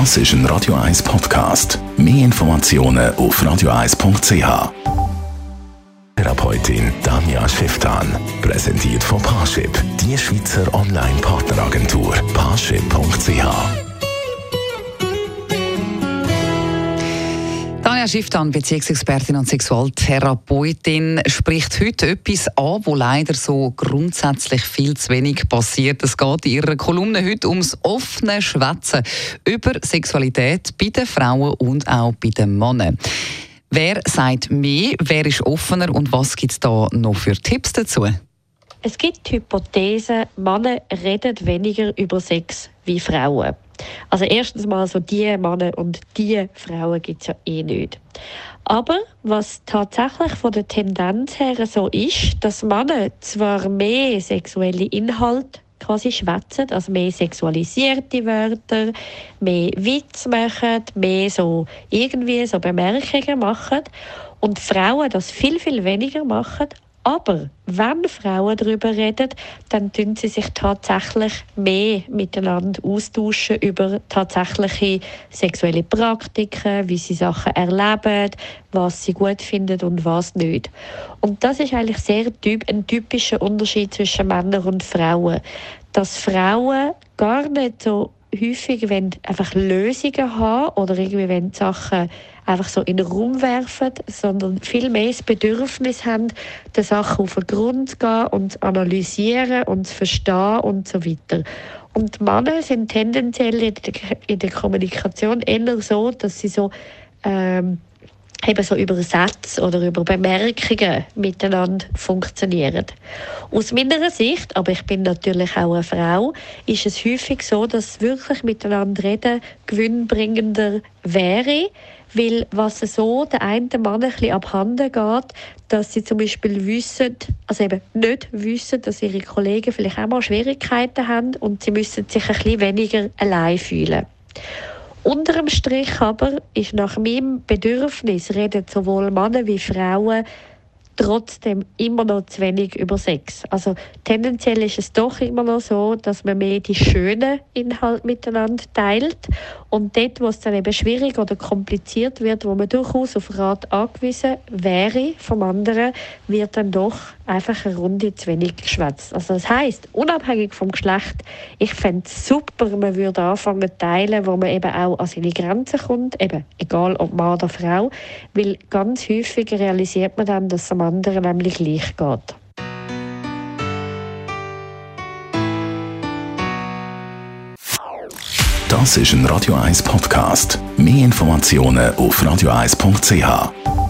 Das ist ein Radio 1 Podcast. Mehr Informationen auf radio1.ch. Therapeutin Danja Schifftan. Präsentiert von Parship, die Schweizer Online-Partneragentur. Parship.ch. Tanja Schifftan, Beziehungsexpertin und Sexualtherapeutin, spricht heute etwas an, wo leider so grundsätzlich viel zu wenig passiert. Es geht in ihrer Kolumne heute ums offene Schwätzen über Sexualität bei den Frauen und auch bei den Männern. Wer sagt mehr, wer ist offener und was gibt es da noch für Tipps dazu? Es gibt die Hypothese, Männer reden weniger über Sex wie Frauen. Also erstens mal so die Männer und die Frauen gibt es ja eh nicht. Aber was tatsächlich von der Tendenz her so ist, dass Männer zwar mehr sexuelle Inhalte quasi schwätzen, also mehr sexualisierte Wörter, mehr Witz machen, mehr so irgendwie so Bemerkungen machen und Frauen das viel, viel weniger machen, aber wenn Frauen darüber reden, dann tun sie sich tatsächlich mehr miteinander austauschen über tatsächliche sexuelle Praktiken, wie sie Sachen erleben, was sie gut finden und was nicht. Und das ist eigentlich sehr ein typischer Unterschied zwischen Männern und Frauen, dass Frauen gar nicht so häufig wollen einfach Lösungen haben oder irgendwie wollen Sachen einfach so in den Raum werfen, sondern viel mehr das Bedürfnis haben, den Sachen auf den Grund zu gehen und zu analysieren und zu verstehen und so weiter. Und Männer sind tendenziell in der Kommunikation eher so, dass sie so ähm, eben so über Sätze oder über Bemerkungen miteinander funktionieren. Aus meiner Sicht, aber ich bin natürlich auch eine Frau, ist es häufig so, dass wirklich miteinander reden gewinnbringender wäre, weil was so der einen Mann ein bisschen abhanden geht, dass sie zum Beispiel wissen, also eben nicht wissen, dass ihre Kollegen vielleicht auch mal Schwierigkeiten haben und sie müssen sich ein bisschen weniger allein fühlen. Unterm Strich aber ist nach meinem Bedürfnis reden sowohl Männer wie Frauen trotzdem immer noch zu wenig über Sex. Also tendenziell ist es doch immer noch so, dass man mehr die schönen Inhalte miteinander teilt und dort, wo es dann eben schwierig oder kompliziert wird, wo man durchaus auf Rat angewiesen wäre vom anderen, wird dann doch einfach eine Runde zu wenig geschwätzt. Also das heißt, unabhängig vom Geschlecht, ich fände es super, man würde anfangen zu teilen, wo man eben auch an seine Grenzen kommt, eben egal ob Mann oder Frau, weil ganz häufig realisiert man dann, dass es am anderen nämlich gleich geht. Das ist ein Radio 1 Podcast. Mehr Informationen auf radio1.ch.